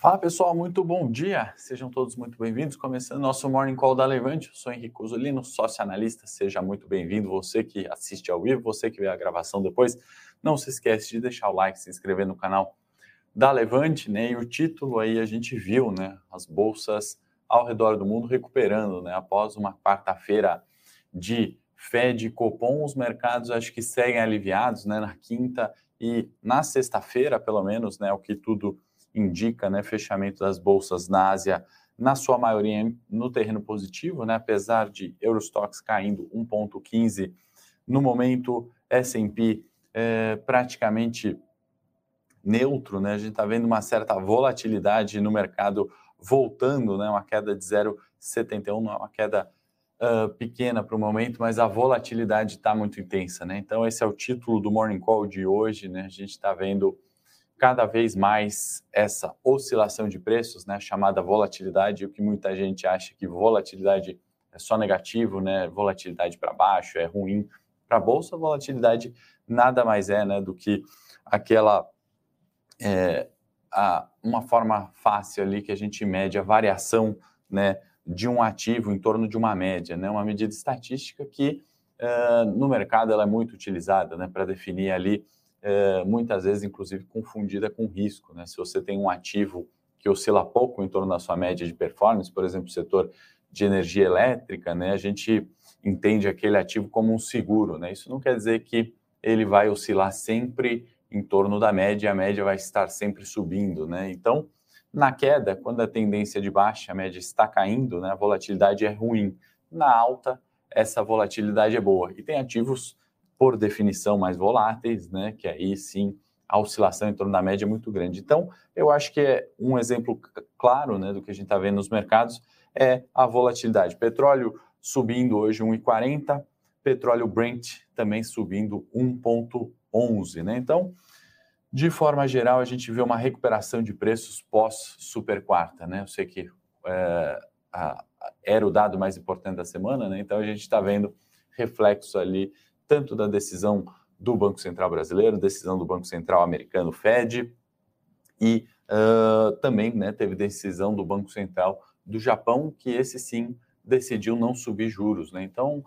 Fala pessoal, muito bom dia. Sejam todos muito bem-vindos. Começando nosso Morning Call da Levante. Eu sou Henrique Usolino, sócio analista. Seja muito bem-vindo. Você que assiste ao vivo, você que vê a gravação depois, não se esquece de deixar o like, se inscrever no canal da Levante, né? E o título aí a gente viu, né? As bolsas ao redor do mundo recuperando, né? Após uma quarta-feira de Fed e Copom, os mercados acho que seguem aliviados, né? Na quinta e na sexta-feira, pelo menos, né? O que tudo indica né, fechamento das bolsas na Ásia, na sua maioria no terreno positivo, né, apesar de Eurostox caindo 1,15, no momento S&P é, praticamente neutro, né, a gente está vendo uma certa volatilidade no mercado voltando, né, uma queda de 0,71, não é uma queda uh, pequena para o momento, mas a volatilidade está muito intensa, né? Então esse é o título do Morning Call de hoje, né? A gente está vendo cada vez mais essa oscilação de preços, né, chamada volatilidade, o que muita gente acha que volatilidade é só negativo, né, volatilidade para baixo é ruim. Para a bolsa, volatilidade nada mais é, né, do que aquela é, a, uma forma fácil ali que a gente mede a variação, né, de um ativo em torno de uma média, né, uma medida estatística que uh, no mercado ela é muito utilizada, né, para definir ali é, muitas vezes, inclusive, confundida com risco. Né? Se você tem um ativo que oscila pouco em torno da sua média de performance, por exemplo, o setor de energia elétrica, né, a gente entende aquele ativo como um seguro. Né? Isso não quer dizer que ele vai oscilar sempre em torno da média, a média vai estar sempre subindo. Né? Então, na queda, quando a tendência é de baixa, a média está caindo, né, a volatilidade é ruim. Na alta, essa volatilidade é boa. E tem ativos por definição, mais voláteis, né? Que aí sim a oscilação em torno da média é muito grande. Então, eu acho que é um exemplo claro né, do que a gente está vendo nos mercados é a volatilidade. Petróleo subindo hoje 1,40, petróleo Brent também subindo 1,11. Né? Então, de forma geral, a gente vê uma recuperação de preços pós super quarta. Né? Eu sei que é, a, era o dado mais importante da semana, né? então a gente está vendo reflexo ali tanto da decisão do Banco Central brasileiro, decisão do Banco Central americano, Fed, e uh, também né, teve decisão do Banco Central do Japão, que esse sim decidiu não subir juros. Né? Então,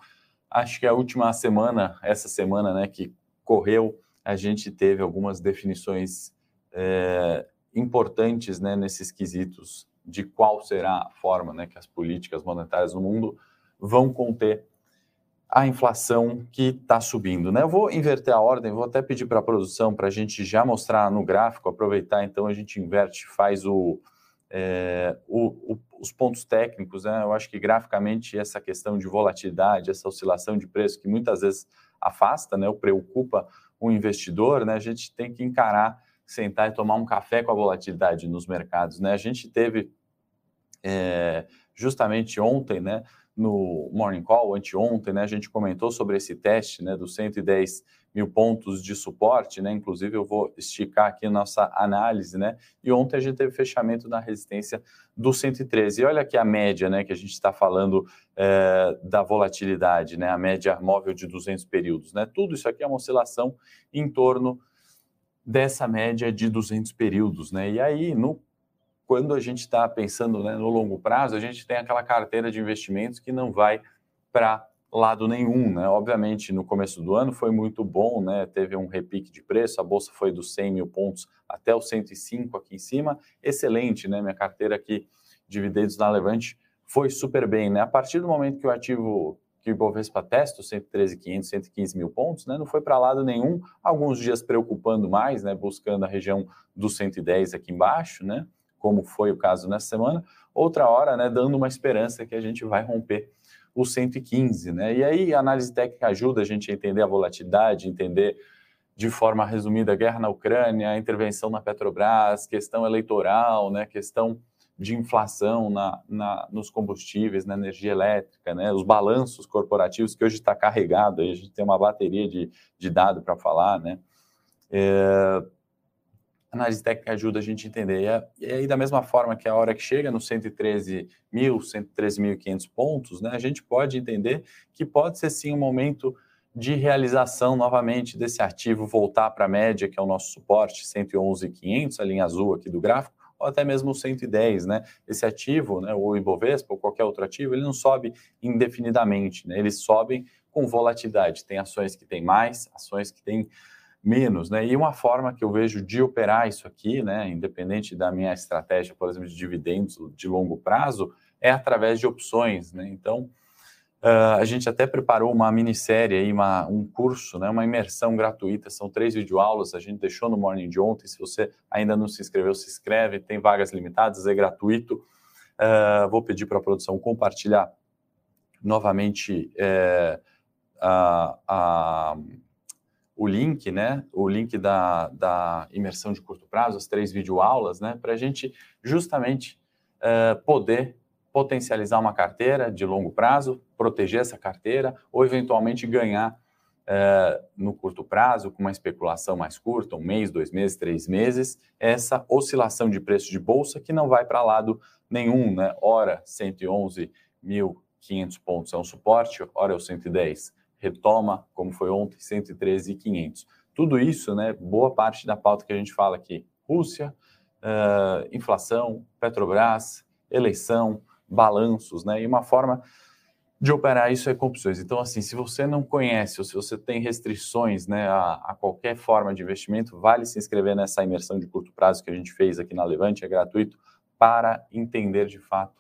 acho que a última semana, essa semana né, que correu, a gente teve algumas definições é, importantes né, nesses quesitos de qual será a forma né, que as políticas monetárias no mundo vão conter a inflação que está subindo. Né? Eu vou inverter a ordem, vou até pedir para a produção para a gente já mostrar no gráfico, aproveitar então a gente inverte, faz o, é, o, o, os pontos técnicos. Né? Eu acho que graficamente essa questão de volatilidade, essa oscilação de preço que muitas vezes afasta, né, ou preocupa o investidor, né? a gente tem que encarar, sentar e tomar um café com a volatilidade nos mercados. Né? A gente teve é, justamente ontem, né? no Morning Call, anteontem, né, a gente comentou sobre esse teste né, dos 110 mil pontos de suporte, né? Inclusive, eu vou esticar aqui nossa análise, né? E ontem a gente teve fechamento da resistência do 113. E olha aqui a média, né? Que a gente está falando é, da volatilidade, né? A média móvel de 200 períodos, né? Tudo isso aqui é uma oscilação em torno dessa média de 200 períodos, né? E aí, no quando a gente está pensando né, no longo prazo, a gente tem aquela carteira de investimentos que não vai para lado nenhum, né? Obviamente, no começo do ano foi muito bom, né? Teve um repique de preço, a bolsa foi dos 100 mil pontos até os 105 aqui em cima, excelente, né? Minha carteira aqui, dividendos na Levante, foi super bem, né? A partir do momento que o ativo que o Ibovespa testa, 113.500, 115 mil pontos, né? Não foi para lado nenhum, alguns dias preocupando mais, né? Buscando a região dos 110 aqui embaixo, né? Como foi o caso nessa semana, outra hora, né, dando uma esperança que a gente vai romper o 115, né? E aí a análise técnica ajuda a gente a entender a volatilidade, entender de forma resumida a guerra na Ucrânia, a intervenção na Petrobras, questão eleitoral, né, questão de inflação na, na, nos combustíveis, na energia elétrica, né, os balanços corporativos que hoje está carregado, aí a gente tem uma bateria de, de dados para falar, né, é, análise técnica ajuda a gente a entender. E, aí, da mesma forma que a hora que chega nos 113 mil, 113.500 pontos, né, a gente pode entender que pode ser sim um momento de realização novamente desse ativo voltar para a média, que é o nosso suporte, 111.500, a linha azul aqui do gráfico, ou até mesmo o 110, né? Esse ativo, né, o Ibovespa ou qualquer outro ativo, ele não sobe indefinidamente, né? Eles sobem com volatilidade. Tem ações que têm mais, ações que têm menos, né? E uma forma que eu vejo de operar isso aqui, né, independente da minha estratégia, por exemplo, de dividendos de longo prazo, é através de opções, né? Então, uh, a gente até preparou uma minissérie aí, uma, um curso, né, uma imersão gratuita, são três videoaulas, a gente deixou no Morning de ontem, se você ainda não se inscreveu, se inscreve, tem vagas limitadas, é gratuito. Uh, vou pedir para a produção compartilhar novamente é, a, a o link, né? O link da, da imersão de curto prazo, as três videoaulas, né? Para a gente justamente uh, poder potencializar uma carteira de longo prazo, proteger essa carteira ou eventualmente ganhar uh, no curto prazo, com uma especulação mais curta, um mês, dois meses, três meses, essa oscilação de preço de bolsa que não vai para lado nenhum, né? Ora 111.500 pontos é um suporte, ora é o 110 retoma, como foi ontem, 113,500. Tudo isso, né, boa parte da pauta que a gente fala aqui, Rússia, uh, inflação, Petrobras, eleição, balanços, né, e uma forma de operar isso é com opções. Então, assim, se você não conhece ou se você tem restrições né, a, a, qualquer forma de investimento, vale se inscrever nessa imersão de curto prazo que a gente fez aqui na Levante, é gratuito, para entender de fato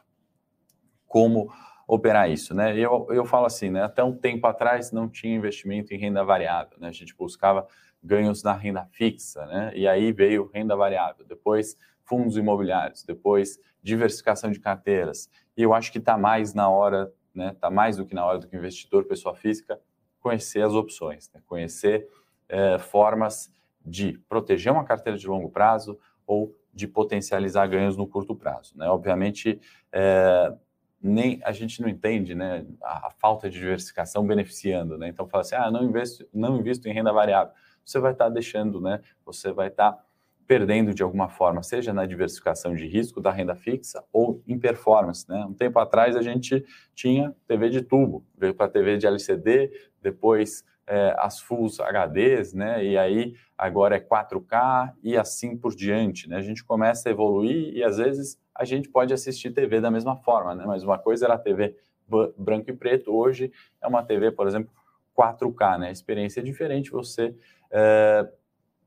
como operar isso, né? Eu, eu falo assim, né? Até um tempo atrás não tinha investimento em renda variável, né? A gente buscava ganhos na renda fixa, né? E aí veio renda variável, depois fundos imobiliários, depois diversificação de carteiras. E eu acho que está mais na hora, né? Está mais do que na hora do que investidor, pessoa física, conhecer as opções, né? conhecer é, formas de proteger uma carteira de longo prazo ou de potencializar ganhos no curto prazo. Né? Obviamente, é, nem a gente não entende né, a, a, falta de diversificação beneficiando. Né? Então, fala assim, ah, não investo, não invisto em renda variável. Você vai estar tá deixando, né, você vai estar tá perdendo de alguma forma, seja na diversificação de risco da renda fixa ou em performance. Né? Um tempo atrás a gente tinha TV de tubo, veio para TV de LCD, depois é, as Fulls HDs, né? E aí agora é 4K e assim por diante, né? A gente começa a evoluir e às vezes a gente pode assistir TV da mesma forma, né? Mas uma coisa era a TV branco e preto, hoje é uma TV, por exemplo, 4K, né? A experiência é diferente, você é,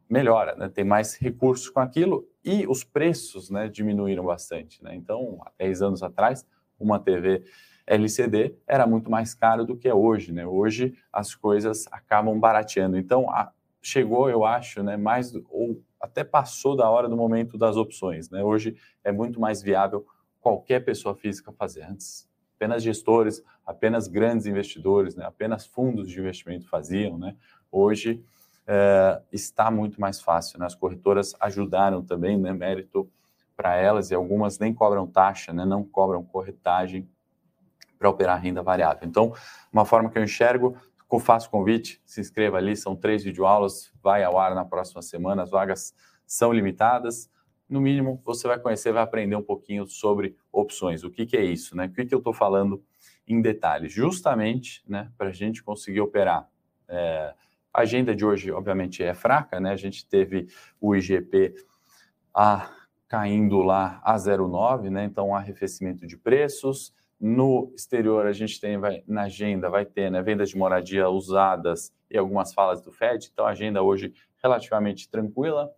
melhora, né? Tem mais recursos com aquilo e os preços, né? Diminuíram bastante, né? Então, há 10 anos atrás, uma TV LCD era muito mais caro do que é hoje, né? Hoje as coisas acabam barateando. Então, a, chegou, eu acho, né, mais ou até passou da hora do momento das opções, né? Hoje é muito mais viável qualquer pessoa física fazer antes. Apenas gestores, apenas grandes investidores, né? apenas fundos de investimento faziam, né? Hoje é, está muito mais fácil, né? As corretoras ajudaram também, né? Mérito para elas e algumas nem cobram taxa, né? Não cobram corretagem para operar renda variável. Então, uma forma que eu enxergo, faço convite, se inscreva ali, são três videoaulas, vai ao ar na próxima semana, as vagas são limitadas. No mínimo, você vai conhecer, vai aprender um pouquinho sobre opções. O que, que é isso, né? O que, que eu estou falando em detalhes? Justamente, né, para a gente conseguir operar. É, a agenda de hoje, obviamente, é fraca, né? A gente teve o IGP a, caindo lá a 0,9, né? Então, arrefecimento de preços. No exterior, a gente tem vai, na agenda, vai ter né, vendas de moradia usadas e algumas falas do FED, então a agenda hoje relativamente tranquila.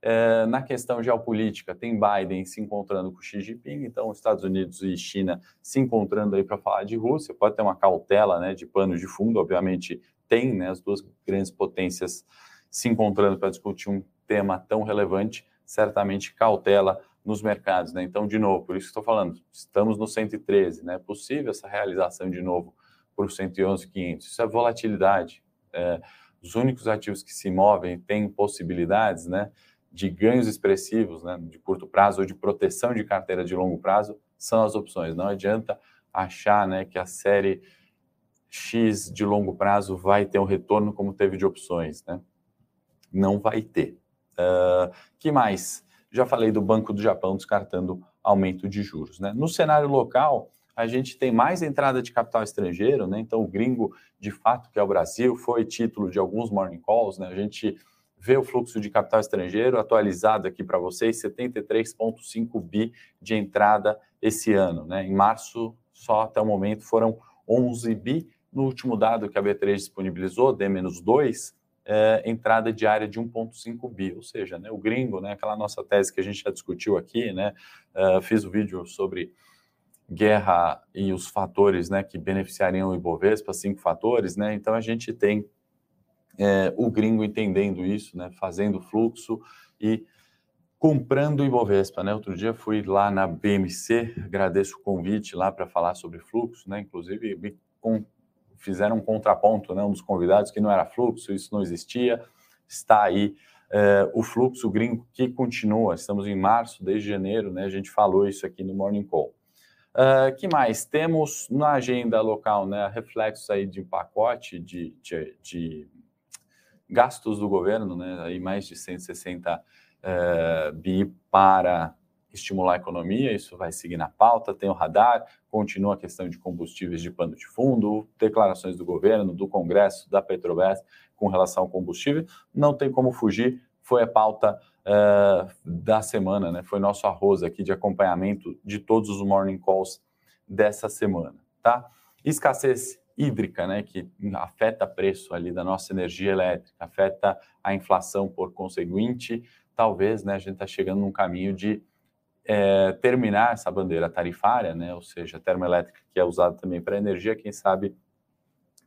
É, na questão geopolítica, tem Biden se encontrando com Xi Jinping, então Estados Unidos e China se encontrando aí para falar de Rússia, pode ter uma cautela né, de pano de fundo, obviamente tem né, as duas grandes potências se encontrando para discutir um tema tão relevante, certamente cautela nos mercados, né? Então, de novo, por isso que estou falando, estamos no 113, né? É possível essa realização de novo para o 111,500. Isso é volatilidade. É, os únicos ativos que se movem têm possibilidades, né? De ganhos expressivos, né? De curto prazo ou de proteção de carteira de longo prazo são as opções. Não adianta achar, né? Que a série X de longo prazo vai ter um retorno como teve de opções, né? Não vai ter. Uh, que mais? Já falei do Banco do Japão descartando aumento de juros. Né? No cenário local, a gente tem mais entrada de capital estrangeiro, né? então o gringo, de fato, que é o Brasil, foi título de alguns morning calls. Né? A gente ver o fluxo de capital estrangeiro atualizado aqui para vocês, 73,5 bi de entrada esse ano. Né? Em março, só até o momento, foram 11 bi. No último dado que a B3 disponibilizou, D-2, é, entrada diária de 1,5 bi, ou seja, né, o gringo, né, aquela nossa tese que a gente já discutiu aqui, né, uh, fiz o um vídeo sobre guerra e os fatores né, que beneficiariam o Ibovespa, cinco fatores, né, então a gente tem é, o gringo entendendo isso, né, fazendo fluxo e comprando o Ibovespa, né? Outro dia fui lá na BMC, agradeço o convite lá para falar sobre fluxo, né? Inclusive me fizeram um contraponto, né? Um dos convidados que não era fluxo, isso não existia, está aí é, o fluxo gringo que continua. Estamos em março, desde janeiro, né? A gente falou isso aqui no Morning Call. Uh, que mais? Temos na agenda local, né? Reflexos aí de pacote de, de, de gastos do governo, né, aí mais de 160 uh, eh, bi para estimular a economia, isso vai seguir na pauta, tem o radar, continua a questão de combustíveis de pano de fundo, declarações do governo, do Congresso, da Petrobras com relação ao combustível, não tem como fugir, foi a pauta uh, da semana, né? Foi nosso arroz aqui de acompanhamento de todos os morning calls dessa semana, tá? Escassez hídrica, né, que afeta o preço ali da nossa energia elétrica, afeta a inflação por conseguinte, talvez, né, a gente está chegando num caminho de é, terminar essa bandeira tarifária, né, ou seja, termoelétrica que é usada também para energia, quem sabe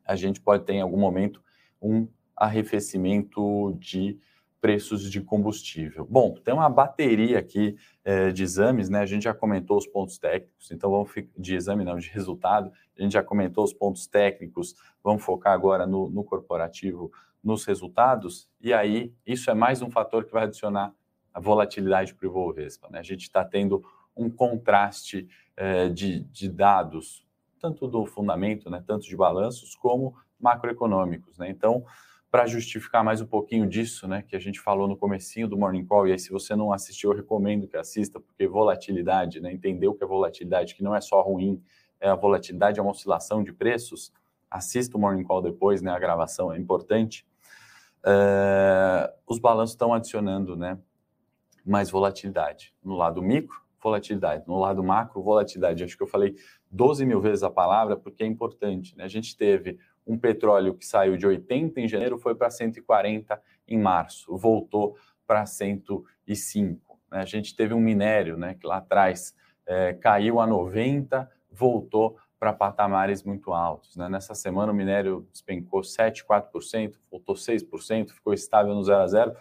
a gente pode ter em algum momento um arrefecimento de preços de combustível. Bom, tem uma bateria aqui é, de exames, né? A gente já comentou os pontos técnicos, então vamos de exame não, de resultado. A gente já comentou os pontos técnicos, vamos focar agora no, no corporativo, nos resultados. E aí, isso é mais um fator que vai adicionar a volatilidade para o Ibovespa. Né? A gente está tendo um contraste é, de, de dados, tanto do fundamento, né, tanto de balanços, como macroeconômicos. Né? Então, para justificar mais um pouquinho disso, né, que a gente falou no comecinho do Morning Call, e aí se você não assistiu, eu recomendo que assista, porque volatilidade, né, entender o que é volatilidade, que não é só ruim, é a volatilidade, é uma oscilação de preços, assista o Morning Call depois, né, a gravação é importante, é, os balanços estão adicionando, né, mais volatilidade. No lado micro, volatilidade. No lado macro, volatilidade. Acho que eu falei 12 mil vezes a palavra porque é importante. Né? A gente teve um petróleo que saiu de 80 em janeiro foi para 140 em março, voltou para 105. Né? A gente teve um minério né, que lá atrás é, caiu a 90, voltou para patamares muito altos. Né? Nessa semana o minério despencou 7,4%, voltou 6%, ficou estável no 0 a 0.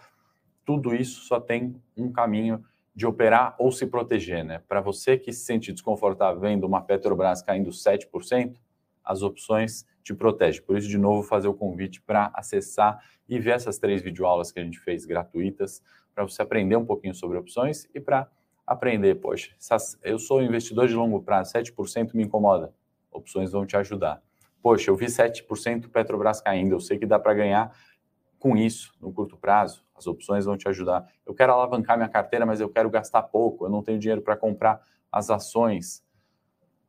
Tudo isso só tem um caminho de operar ou se proteger. Né? Para você que se sente desconfortável vendo uma Petrobras caindo 7%, as opções te protege. Por isso, de novo, fazer o convite para acessar e ver essas três videoaulas que a gente fez gratuitas, para você aprender um pouquinho sobre opções e para aprender, poxa, eu sou investidor de longo prazo, 7% me incomoda. Opções vão te ajudar. Poxa, eu vi 7% Petrobras caindo, eu sei que dá para ganhar com isso no curto prazo. As opções vão te ajudar. Eu quero alavancar minha carteira, mas eu quero gastar pouco, eu não tenho dinheiro para comprar as ações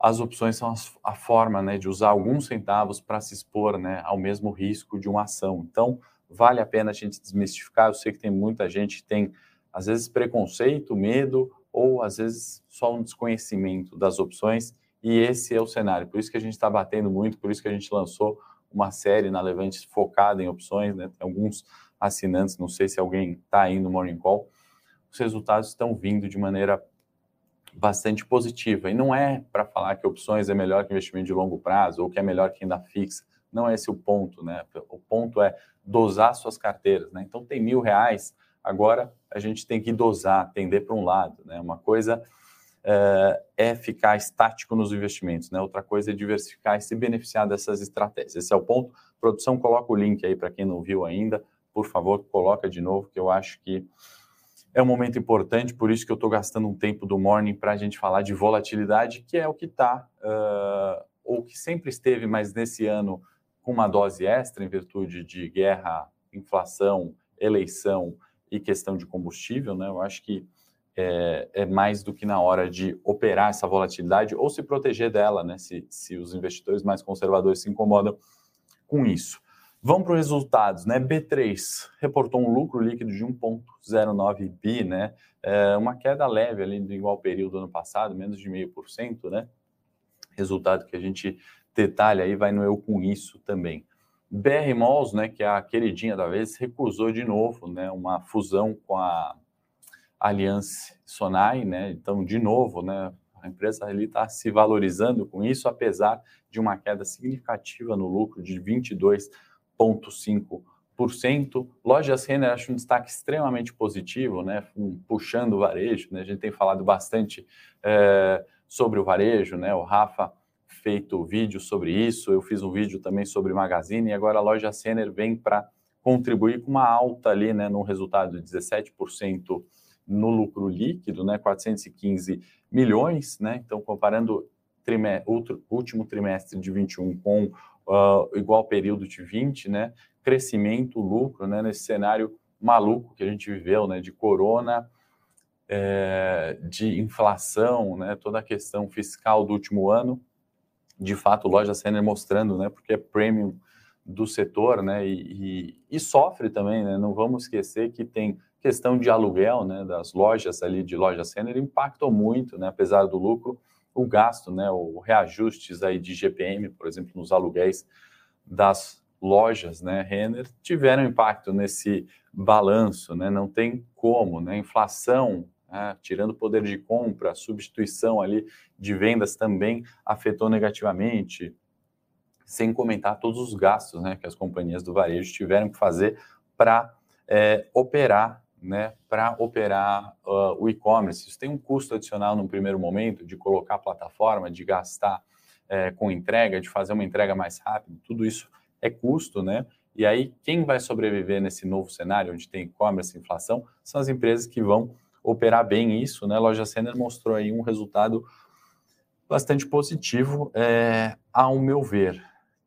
as opções são a forma né, de usar alguns centavos para se expor né, ao mesmo risco de uma ação. Então, vale a pena a gente desmistificar. Eu sei que tem muita gente que tem, às vezes, preconceito, medo, ou às vezes só um desconhecimento das opções, e esse é o cenário. Por isso que a gente está batendo muito, por isso que a gente lançou uma série na Levante focada em opções, né? Tem alguns assinantes, não sei se alguém está aí no Morning Call, os resultados estão vindo de maneira bastante positiva. E não é para falar que opções é melhor que investimento de longo prazo ou que é melhor que renda fixa. Não é esse o ponto, né? O ponto é dosar suas carteiras, né? Então tem mil reais, agora a gente tem que dosar, atender para um lado, né? Uma coisa é, ficar estático nos investimentos, né? Outra coisa é diversificar e se beneficiar dessas estratégias. Esse é o ponto. Produção, coloca o link aí para quem não viu ainda. Por favor, coloca de novo, que eu acho que é um momento importante, por isso que eu estou gastando um tempo do morning para a gente falar de volatilidade, que é o que está, uh, ou que sempre esteve, mas nesse ano com uma dose extra em virtude de guerra, inflação, eleição e questão de combustível, né? Eu acho que é, é, mais do que na hora de operar essa volatilidade ou se proteger dela, né? Se, se os investidores mais conservadores se incomodam com isso. Vamos para os resultados, né? B3 reportou um lucro líquido de 1,09 bi, né? É uma queda leve ali do igual período do ano passado, menos de 0,5%, né? Resultado que a gente detalha aí, vai no eu com isso também. BR Malls, né, que é a queridinha da vez, recusou de novo, né, uma fusão com a Aliança Sonai, né? Então, de novo, né, a empresa ali está se valorizando com isso, apesar de uma queda significativa no lucro de 22 0,5%. Lojas Renner acho um destaque extremamente positivo, né? puxando o varejo. Né? A gente tem falado bastante é, sobre o varejo, né? o Rafa feito vídeo sobre isso, eu fiz um vídeo também sobre Magazine, e agora a loja Renner vem para contribuir com uma alta ali, né, no resultado de 17% no lucro líquido, né, 415 milhões, né, então comparando trimestre, último trimestre de 21 com uh, igual período de 20, né? Crescimento, lucro, né? Nesse cenário maluco que a gente viveu, né? De corona, é, de inflação, né? Toda a questão fiscal do último ano. De fato, loja Renner mostrando, né? Porque é premium do setor, né? E, e, e, sofre também, né? Não vamos esquecer que tem questão de aluguel, né? Das lojas ali de loja Renner impactou muito, né? Apesar do lucro, o gasto, né, o reajustes aí de GPM, por exemplo, nos aluguéis das lojas, né, Renner, tiveram impacto nesse balanço, né, não tem como, né, inflação, né, tirando poder de compra, substituição ali de vendas também afetou negativamente, sem comentar todos os gastos, né, que as companhias do varejo tiveram que fazer para é, operar né, para operar uh, o e-commerce. Isso tem um custo adicional no primeiro momento de colocar a plataforma, de gastar é, com entrega, de fazer uma entrega mais rápida, tudo isso é custo, né? E aí, quem vai sobreviver nesse novo cenário, onde tem e-commerce inflação, são as empresas que vão operar bem isso, né? A Loja Sender mostrou aí um resultado bastante positivo, é, ao meu ver,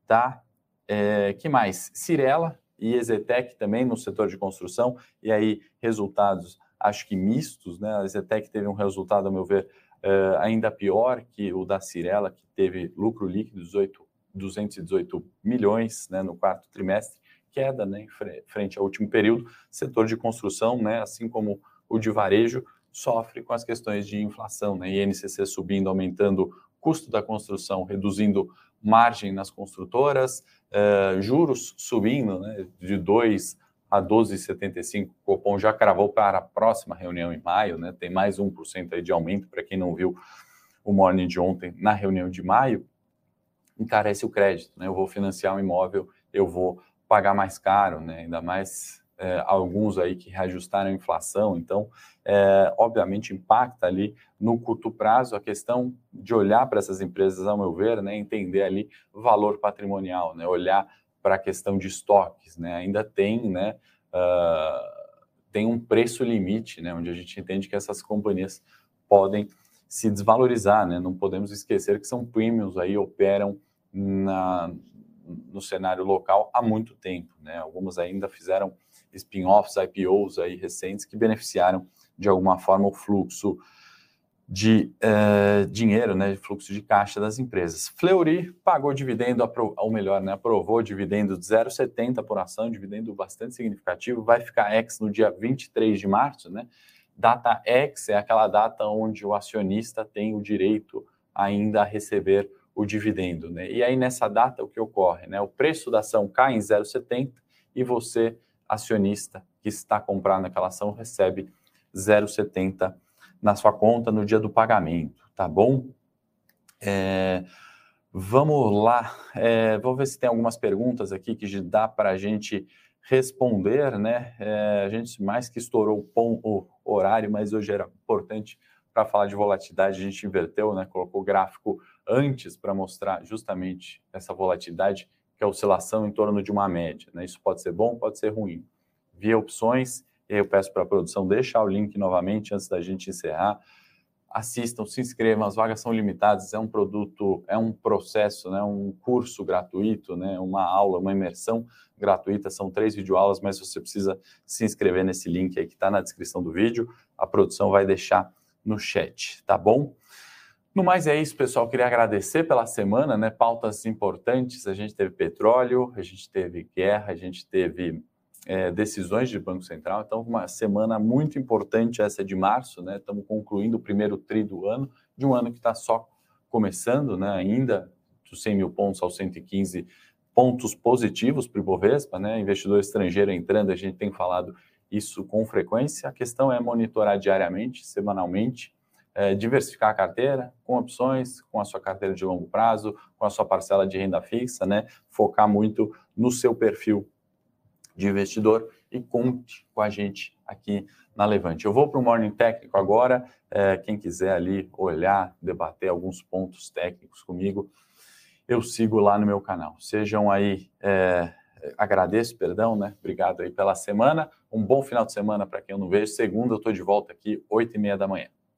tá? É, que mais? Cirela, e Exetec também no setor de construção, e aí resultados acho que mistos, né? A Exetec teve um resultado, a meu ver, uh, ainda pior que o da Cirela, que teve lucro líquido de 18, 218 milhões né, no quarto trimestre, queda né, frente ao último período. Setor de construção, né, assim como o de varejo, sofre com as questões de inflação, né? INCC subindo, aumentando custo da construção, reduzindo margem nas construtoras, uh, juros subindo né, de 2 a 12,75. O Copom já cravou para a próxima reunião em maio, né, tem mais 1% aí de aumento, para quem não viu o morning de ontem na reunião de maio, encarece o crédito. Né, eu vou financiar um imóvel, eu vou pagar mais caro, né, ainda mais é, alguns aí que reajustaram a inflação, então, é, obviamente, impacta ali no curto prazo a questão de olhar para essas empresas, ao meu ver, né, entender ali valor patrimonial, né, olhar para a questão de estoques, né, ainda tem, né, uh, tem um preço limite, né, onde a gente entende que essas companhias podem se desvalorizar, né, não podemos esquecer que são premiums aí, operam na, no cenário local há muito tempo, né, algumas ainda fizeram spin-offs, IPOs aí recentes que beneficiaram de alguma forma o fluxo de uh, dinheiro, né, fluxo de caixa das empresas. Fleury pagou dividendo, ou melhor, né, aprovou dividendo de 0,70 por ação, dividendo bastante significativo, vai ficar ex no dia 23 de março, né? Data ex é aquela data onde o acionista tem o direito ainda a receber o dividendo, né? E aí nessa data o que ocorre, né? O preço da ação cai em 0,70 e você acionista que está comprando aquela ação recebe 0,70 na sua conta no dia do pagamento, tá bom? É, vamos lá, é, vou ver se tem algumas perguntas aqui que dá para a gente responder, né? É, a gente mais que estourou o, o horário, mas hoje era importante para falar de volatilidade, a gente inverteu, né? Colocou o gráfico antes para mostrar justamente essa volatilidade que é a oscilação em torno de uma média. Né? Isso pode ser bom, pode ser ruim. Via opções, e aí eu peço para a produção deixar o link novamente antes da gente encerrar. Assistam, se inscrevam, as vagas são limitadas, é um produto, é um processo, né? um curso gratuito, né? uma aula, uma imersão gratuita, são três videoaulas, mas você precisa se inscrever nesse link aí que está na descrição do vídeo, a produção vai deixar no chat, tá bom? No mais é isso, pessoal. Queria agradecer pela semana, né? Pautas importantes. A gente teve petróleo, a gente teve guerra, a gente teve é, decisões de Banco Central. Então, uma semana muito importante essa de março, né? Estamos concluindo o primeiro tri do ano, de um ano que está só começando, né? Ainda dos 100 mil pontos aos 115 pontos positivos para o Ibovespa, né? Investidor estrangeiro entrando, a gente tem falado isso com frequência. A questão é monitorar diariamente, semanalmente, é, diversificar a carteira com opções, com a sua carteira de longo prazo, com a sua parcela de renda fixa, né? Focar muito no seu perfil de investidor e conte com a gente aqui na Levante. Eu vou para o Morning Técnico agora. É, quem quiser ali olhar, debater alguns pontos técnicos comigo, eu sigo lá no meu canal. Sejam aí, é, agradeço, perdão, né? Obrigado aí pela semana. Um bom final de semana para quem eu não vejo. Segunda eu estou de volta aqui, 8 e meia da manhã.